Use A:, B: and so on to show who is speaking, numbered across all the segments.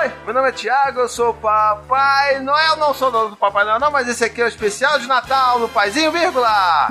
A: Oi, meu nome é Thiago, eu sou o Papai Noel, não sou dono do Papai Noel não, mas esse aqui é o especial de Natal do Paizinho, vírgula!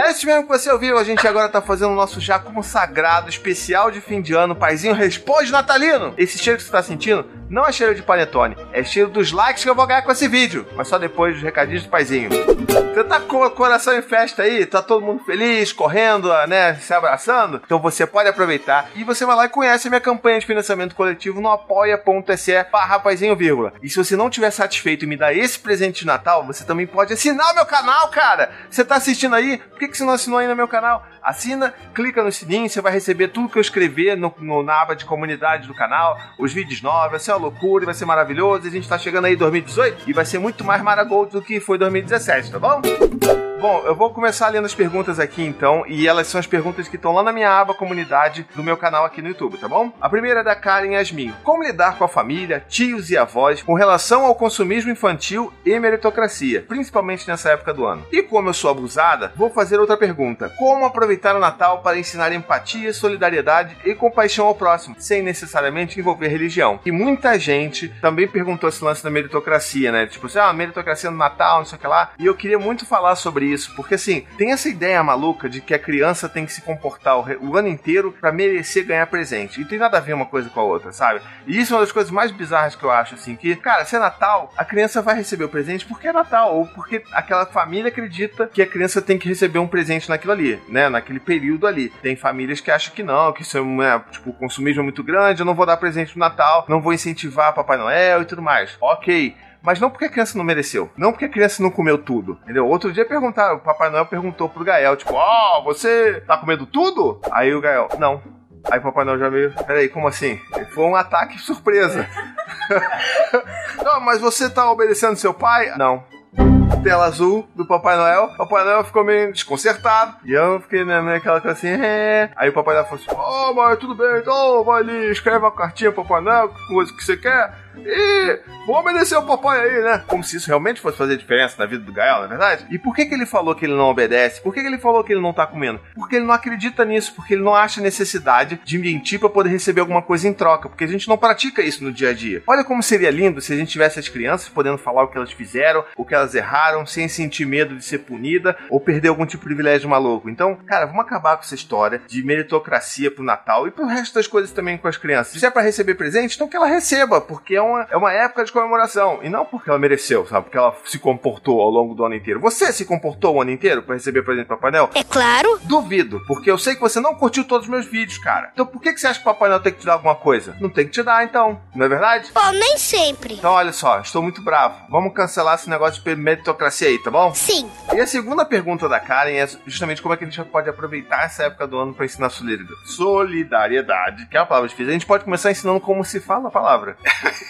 A: É isso mesmo que você ouviu, a gente agora tá fazendo o nosso já como sagrado especial de fim de ano, Paizinho Responde Natalino! Esse cheiro que você tá sentindo não é cheiro de panetone, é cheiro dos likes que eu vou ganhar com esse vídeo, mas só depois dos recadinhos do Paizinho. Você tá com o coração em festa aí? Tá todo mundo feliz, correndo, né, se abraçando? Então você pode aproveitar e você vai lá e conhece a minha campanha de financiamento coletivo no apoia.se barra vírgula. E se você não tiver satisfeito em me dar esse presente de Natal, você também pode assinar meu canal, cara! Você tá assistindo aí? Por que, que você não assinou ainda meu canal? Assina, clica no sininho, você vai receber tudo que eu escrever no, no, na aba de comunidade do canal, os vídeos novos, vai ser uma loucura, vai ser maravilhoso. A gente tá chegando aí em 2018 e vai ser muito mais Maragold do que foi 2017, tá bom? Bom, eu vou começar lendo as perguntas aqui então, e elas são as perguntas que estão lá na minha aba comunidade do meu canal aqui no YouTube, tá bom? A primeira é da Karen Yasmin. Como lidar com a família, tios e avós com relação ao consumismo infantil e meritocracia, principalmente nessa época do ano? E como eu sou abusada, vou fazer outra pergunta. Como aproveitar o Natal para ensinar empatia, solidariedade e compaixão ao próximo, sem necessariamente envolver religião? E muita gente também perguntou esse lance da meritocracia, né? Tipo assim, ah, meritocracia no Natal, não sei o que lá. E eu queria muito falar sobre isso, porque assim, tem essa ideia maluca de que a criança tem que se comportar o, o ano inteiro para merecer ganhar presente. E tem nada a ver uma coisa com a outra, sabe? E isso é uma das coisas mais bizarras que eu acho, assim, que, cara, se é Natal, a criança vai receber o presente porque é Natal, ou porque aquela família acredita que a criança tem que receber um presente naquilo ali, né? Naquele período ali. Tem famílias que acham que não, que isso é, né, tipo, consumismo é muito grande, eu não vou dar presente no Natal, não vou incentivar Papai Noel e tudo mais. Ok mas não porque a criança não mereceu, não porque a criança não comeu tudo, entendeu? Outro dia perguntaram, o Papai Noel perguntou pro Gael, tipo, ó, oh, você tá comendo tudo? Aí o Gael, não. Aí o Papai Noel já veio, peraí, como assim? Foi um ataque surpresa. não, mas você tá obedecendo seu pai? Não tela azul do Papai Noel. O Papai Noel ficou meio desconcertado. E eu fiquei né, naquela coisa assim, é. Aí o Papai Noel falou assim: Ô, oh, mas tudo bem, então vai ali, escreve uma cartinha pro Papai Noel, coisa que você quer. E vou obedecer o papai aí, né? Como se isso realmente fosse fazer diferença na vida do Gael, na é verdade. E por que, que ele falou que ele não obedece? Por que, que ele falou que ele não tá comendo? Porque ele não acredita nisso, porque ele não acha necessidade de mentir para poder receber alguma coisa em troca, porque a gente não pratica isso no dia a dia. Olha como seria lindo se a gente tivesse as crianças podendo falar o que elas fizeram, o que elas erraram, sem sentir medo de ser punida ou perder algum tipo de privilégio maluco. Então, cara, vamos acabar com essa história de meritocracia pro Natal e pro resto das coisas também com as crianças. Se é para receber presente, então que ela receba, porque é uma, é uma época de comemoração. E não porque ela mereceu, sabe? Porque ela se comportou ao longo do ano inteiro. Você se comportou o ano inteiro para receber presente do Papai Noel?
B: É claro.
A: Duvido, porque eu sei que você não curtiu todos os meus vídeos, cara. Então por que, que você acha que o Papai Noel tem que te dar alguma coisa? Não tem que te dar, então. Não é verdade?
B: Bom, nem sempre.
A: Então olha só, estou muito bravo. Vamos cancelar esse negócio de meritocracia aí, tá bom?
B: Sim.
A: E a segunda pergunta da Karen é justamente como é que a gente pode aproveitar essa época do ano para ensinar solidariedade, que é uma palavra difícil. A gente pode começar ensinando como se fala a palavra.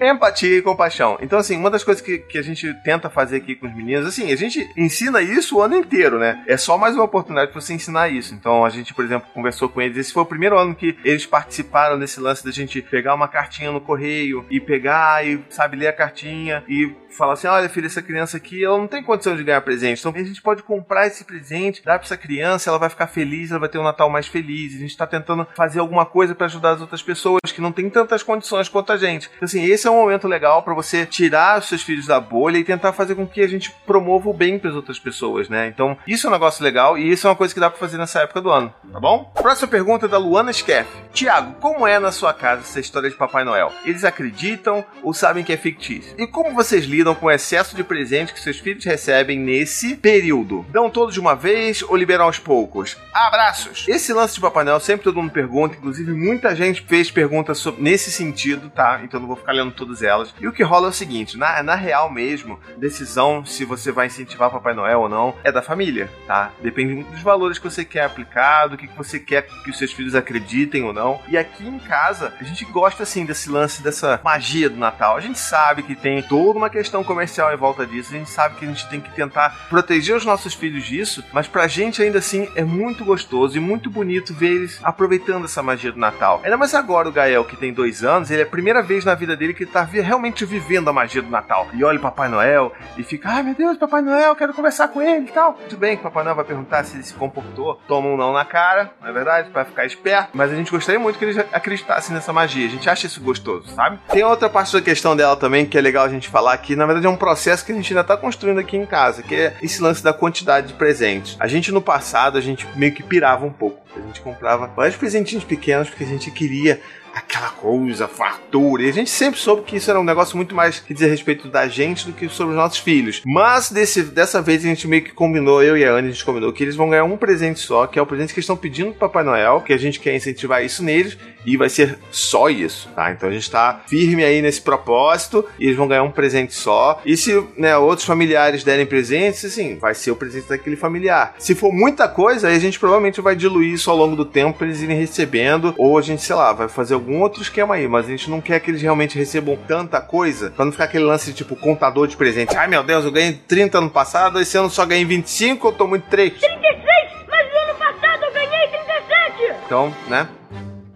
A: Empatia e compaixão. Então, assim, uma das coisas que, que a gente tenta fazer aqui com os meninos, assim, a gente ensina isso o ano inteiro, né? É só mais uma oportunidade para você ensinar isso. Então, a gente, por exemplo, conversou com eles. Esse foi o primeiro ano que eles participaram desse lance da gente pegar uma cartinha no correio e pegar e, sabe, ler a cartinha e falar assim: olha, filha, essa criança aqui, ela não tem condição de ganhar presente. Então, a gente pode comprar esse presente, dar para essa criança, ela vai ficar feliz, ela vai ter um Natal mais feliz. A gente tá tentando fazer alguma coisa para ajudar as outras pessoas que não têm tantas condições quanto a gente. Então, assim, esse é um momento legal para você tirar os seus filhos da bolha e tentar fazer com que a gente promova o bem para as outras pessoas, né? Então, isso é um negócio legal e isso é uma coisa que dá para fazer nessa época do ano, tá bom? Próxima pergunta é da Luana Skeff. Tiago, como é na sua casa essa história de Papai Noel? Eles acreditam ou sabem que é fictício? E como vocês lidam com o excesso de presente que seus filhos recebem nesse período? Dão todos de uma vez ou liberam aos poucos? Abraços! Esse lance de Papai Noel sempre todo mundo pergunta, inclusive muita gente fez perguntas nesse sentido, tá? Então não vou ficar lendo todas elas. E o que rola é o seguinte: na, na real mesmo, decisão se você vai incentivar Papai Noel ou não é da família, tá? Depende muito dos valores que você quer aplicar, do que você quer que os seus filhos acreditem ou não. E aqui em casa, a gente gosta assim desse lance, dessa magia do Natal. A gente sabe que tem toda uma questão comercial em volta disso, a gente sabe que a gente tem que tentar proteger os nossos filhos disso, mas pra gente ainda assim é muito gostoso e muito bonito ver eles aproveitando essa magia do Natal. Ainda mais agora o Gael, que tem dois anos, ele é a primeira vez na vida dele que tá realmente vivendo a magia do Natal. E olha o Papai Noel e fica, ai meu Deus, Papai Noel, quero conversar com ele e tal. Tudo bem que o Papai Noel vai perguntar se ele se comportou, toma um não na cara, não é verdade? Pra ficar esperto. Mas a gente gostaria muito que ele acreditasse nessa magia. A gente acha isso gostoso, sabe? Tem outra parte da questão dela também que é legal a gente falar que, na verdade, é um processo que a gente ainda tá construindo aqui em casa, que é esse lance da quantidade de presentes. A gente no passado, a gente meio que pirava um pouco. A gente comprava vários presentinhos pequenos porque a gente queria aquela coisa, fartura. E a gente sempre soube que isso era um negócio muito mais que dizia respeito da gente do que sobre os nossos filhos. Mas desse, dessa vez a gente meio que combinou, eu e a Anne, a gente combinou que eles vão ganhar um presente só, que é o presente que eles estão pedindo pro Papai Noel, que a gente quer incentivar isso neles, e vai ser só isso, tá? Então a gente tá firme aí nesse propósito, e eles vão ganhar um presente só. E se né, outros familiares derem presentes, assim, vai ser o presente daquele familiar. Se for muita coisa, aí a gente provavelmente vai diluir isso ao longo do tempo pra eles irem recebendo, ou a gente, sei lá, vai fazer algum outro esquema aí, mas a gente não quer que eles realmente recebam tanta coisa, pra não ficar aquele lance de tipo contador de presente. Ai meu Deus, eu ganhei 30 ano passado, esse ano só ganhei 25, eu tô muito 3.
B: 36? Mas no ano passado eu ganhei 37!
A: Então, né?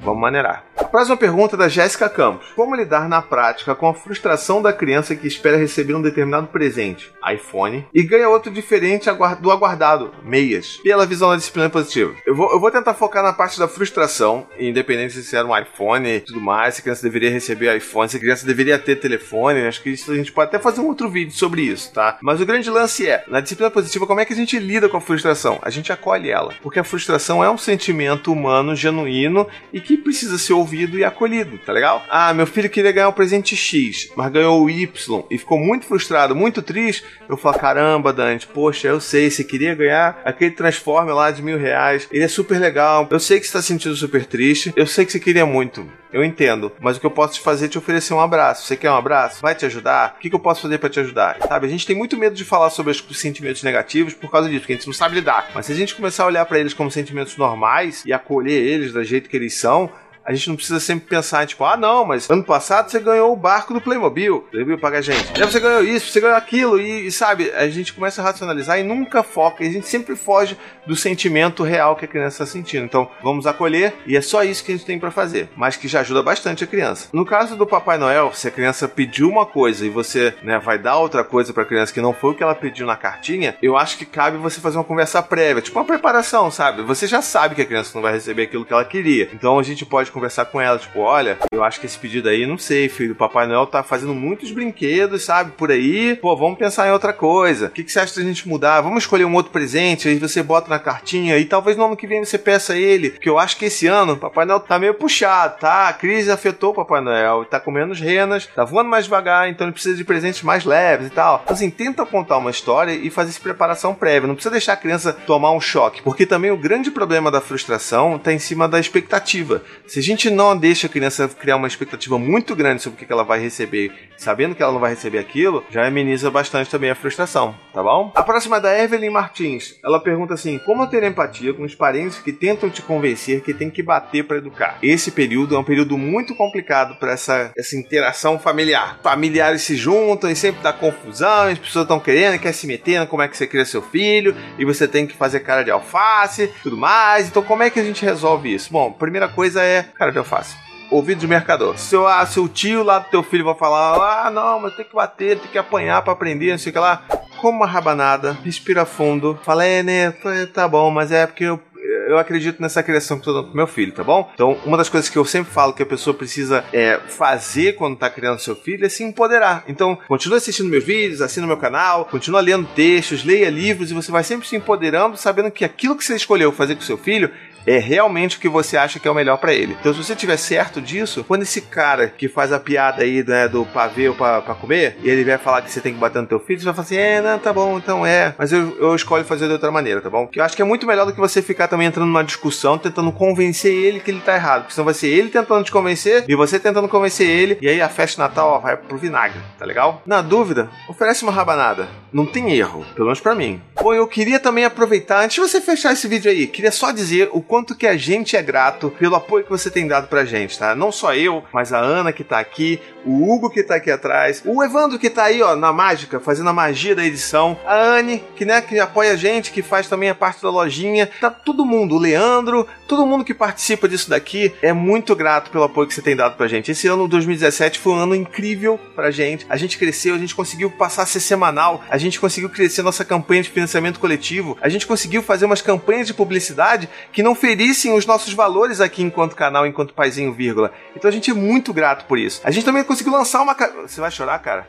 A: Vamos maneirar. Próxima pergunta é da Jéssica Campos. Como lidar na prática com a frustração da criança que espera receber um determinado presente, iPhone, e ganha outro diferente do aguardado, meias, pela visão da disciplina positiva? Eu vou, eu vou tentar focar na parte da frustração, independente se era um iPhone e tudo mais, se a criança deveria receber iPhone, se a criança deveria ter telefone, acho que isso a gente pode até fazer um outro vídeo sobre isso, tá? Mas o grande lance é, na disciplina positiva, como é que a gente lida com a frustração? A gente acolhe ela, porque a frustração é um sentimento humano genuíno e que precisa ser ouvido e acolhido, tá legal? Ah, meu filho queria ganhar um presente X, mas ganhou o Y e ficou muito frustrado, muito triste. Eu falo, caramba, Dante, poxa, eu sei, você queria ganhar aquele Transformer lá de mil reais, ele é super legal. Eu sei que você tá sentindo super triste, eu sei que você queria muito. Eu entendo, mas o que eu posso te fazer é te oferecer um abraço. Você quer um abraço? Vai te ajudar? O que, que eu posso fazer para te ajudar? Sabe, a gente tem muito medo de falar sobre os sentimentos negativos por causa disso, porque a gente não sabe lidar. Mas se a gente começar a olhar para eles como sentimentos normais e acolher eles do jeito que eles são, a gente não precisa sempre pensar, tipo, ah, não, mas ano passado você ganhou o barco do Playmobil, Playmobil paga a gente. Já você ganhou isso, você ganhou aquilo, e, e, sabe, a gente começa a racionalizar e nunca foca, a gente sempre foge do sentimento real que a criança está sentindo. Então, vamos acolher, e é só isso que a gente tem para fazer, mas que já ajuda bastante a criança. No caso do Papai Noel, se a criança pediu uma coisa e você, né, vai dar outra coisa para a criança que não foi o que ela pediu na cartinha, eu acho que cabe você fazer uma conversa prévia, tipo uma preparação, sabe? Você já sabe que a criança não vai receber aquilo que ela queria. Então, a gente pode conversar com ela, tipo, olha, eu acho que esse pedido aí, não sei, filho, o Papai Noel tá fazendo muitos brinquedos, sabe, por aí, pô, vamos pensar em outra coisa. O que, que você acha da gente mudar? Vamos escolher um outro presente, aí você bota na cartinha e talvez no ano que vem você peça ele, porque eu acho que esse ano o Papai Noel tá meio puxado, tá? A crise afetou o Papai Noel, tá com menos renas, tá voando mais devagar, então ele precisa de presentes mais leves e tal. Então, assim, tenta contar uma história e fazer essa preparação prévia, não precisa deixar a criança tomar um choque, porque também o grande problema da frustração tá em cima da expectativa. A gente não deixa a criança criar uma expectativa muito grande sobre o que ela vai receber, sabendo que ela não vai receber aquilo, já ameniza bastante também a frustração, tá bom? A próxima é da Evelyn Martins. Ela pergunta assim: como ter empatia com os parentes que tentam te convencer que tem que bater para educar? Esse período é um período muito complicado para essa, essa interação familiar. Familiares se juntam e sempre dá confusão, as pessoas estão querendo, quer se meter como é que você cria seu filho, e você tem que fazer cara de alface, tudo mais. Então, como é que a gente resolve isso? Bom, primeira coisa é cara de fácil. Ouvido de mercador. Seu, ah, seu tio lá do teu filho vai falar: Ah, não, mas tem que bater, tem que apanhar para aprender, não sei o que lá. Como uma rabanada, respira fundo, fala: É, né, tá bom, mas é porque eu eu acredito nessa criação que eu tô dando pro meu filho, tá bom? Então, uma das coisas que eu sempre falo que a pessoa precisa é, fazer quando tá criando seu filho é se empoderar. Então, continue assistindo meus vídeos, assina meu canal, continua lendo textos, leia livros e você vai sempre se empoderando, sabendo que aquilo que você escolheu fazer com seu filho é realmente o que você acha que é o melhor para ele. Então, se você tiver certo disso, quando esse cara que faz a piada aí né, do pavê pra, pra comer, e ele vai falar que você tem que bater no teu filho, você vai falar assim: é, não, tá bom, então é. Mas eu, eu escolho fazer de outra maneira, tá bom? Que eu acho que é muito melhor do que você ficar também entrando numa discussão, tentando convencer ele que ele tá errado. Porque senão vai ser ele tentando te convencer e você tentando convencer ele, e aí a festa de Natal ó, vai pro vinagre, tá legal? Na dúvida, oferece uma rabanada. Não tem erro, pelo menos pra mim. Bom, eu queria também aproveitar, antes de você fechar esse vídeo aí, queria só dizer o quanto que a gente é grato pelo apoio que você tem dado pra gente, tá? Não só eu, mas a Ana que tá aqui, o Hugo que tá aqui atrás, o Evandro que tá aí, ó, na mágica, fazendo a magia da edição, a Anne, que, né, que apoia a gente, que faz também a parte da lojinha, tá todo mundo, o Leandro, todo mundo que participa disso daqui, é muito grato pelo apoio que você tem dado pra gente. Esse ano 2017 foi um ano incrível pra gente. A gente cresceu, a gente conseguiu passar a ser semanal, a gente conseguiu crescer nossa campanha de financiamento coletivo, a gente conseguiu fazer umas campanhas de publicidade que não ferissem os nossos valores aqui enquanto canal, enquanto paizinho, vírgula. Então a gente é muito grato por isso. A gente também conseguiu lançar uma. Você vai chorar, cara?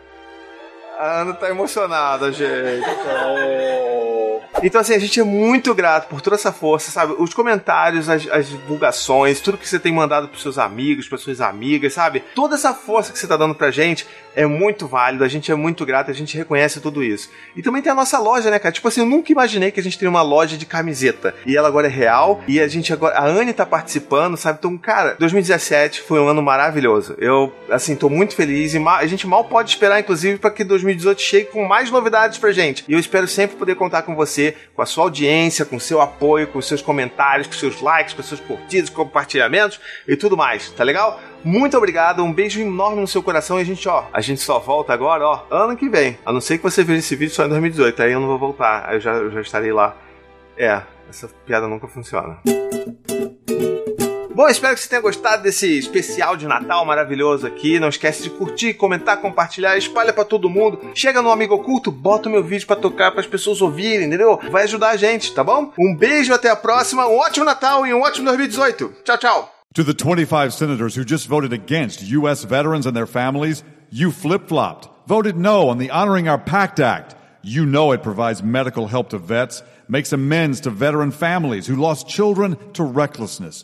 A: A Ana tá emocionada, gente. Então, assim, a gente é muito grato por toda essa força, sabe? Os comentários, as, as divulgações, tudo que você tem mandado pros seus amigos, pras suas amigas, sabe? Toda essa força que você tá dando pra gente é muito válido, a gente é muito grato, a gente reconhece tudo isso. E também tem a nossa loja, né, cara? Tipo assim, eu nunca imaginei que a gente teria uma loja de camiseta. E ela agora é real, e a gente agora. A Anne tá participando, sabe? Então, cara, 2017 foi um ano maravilhoso. Eu, assim, tô muito feliz e a gente mal pode esperar, inclusive, para que 2018 chegue com mais novidades pra gente. E eu espero sempre poder contar com você, com a sua audiência, com o seu apoio, com os seus comentários, com os seus likes, com os seus curtidas, compartilhamentos e tudo mais, tá legal? Muito obrigado, um beijo enorme no seu coração e a gente, ó, a gente só volta agora, ó, ano que vem. A não ser que você veja esse vídeo só em 2018, aí eu não vou voltar, aí eu já, eu já estarei lá. É, essa piada nunca funciona. Bom, espero que você tenha gostado desse especial de Natal maravilhoso aqui. Não esquece de curtir, comentar, compartilhar, espalha para todo mundo. Chega no Amigo Oculto, bota o meu vídeo para tocar para as pessoas ouvirem, entendeu? Vai ajudar a gente, tá bom? Um beijo, até a próxima. Um ótimo Natal e um ótimo 2018. Tchau, tchau.
C: To the 25 senators who just voted against U.S. veterans and their families, you flip flopped, voted no on the Honoring Our Pact Act. You know it provides medical help to vets, makes amends to veteran families who lost children to recklessness.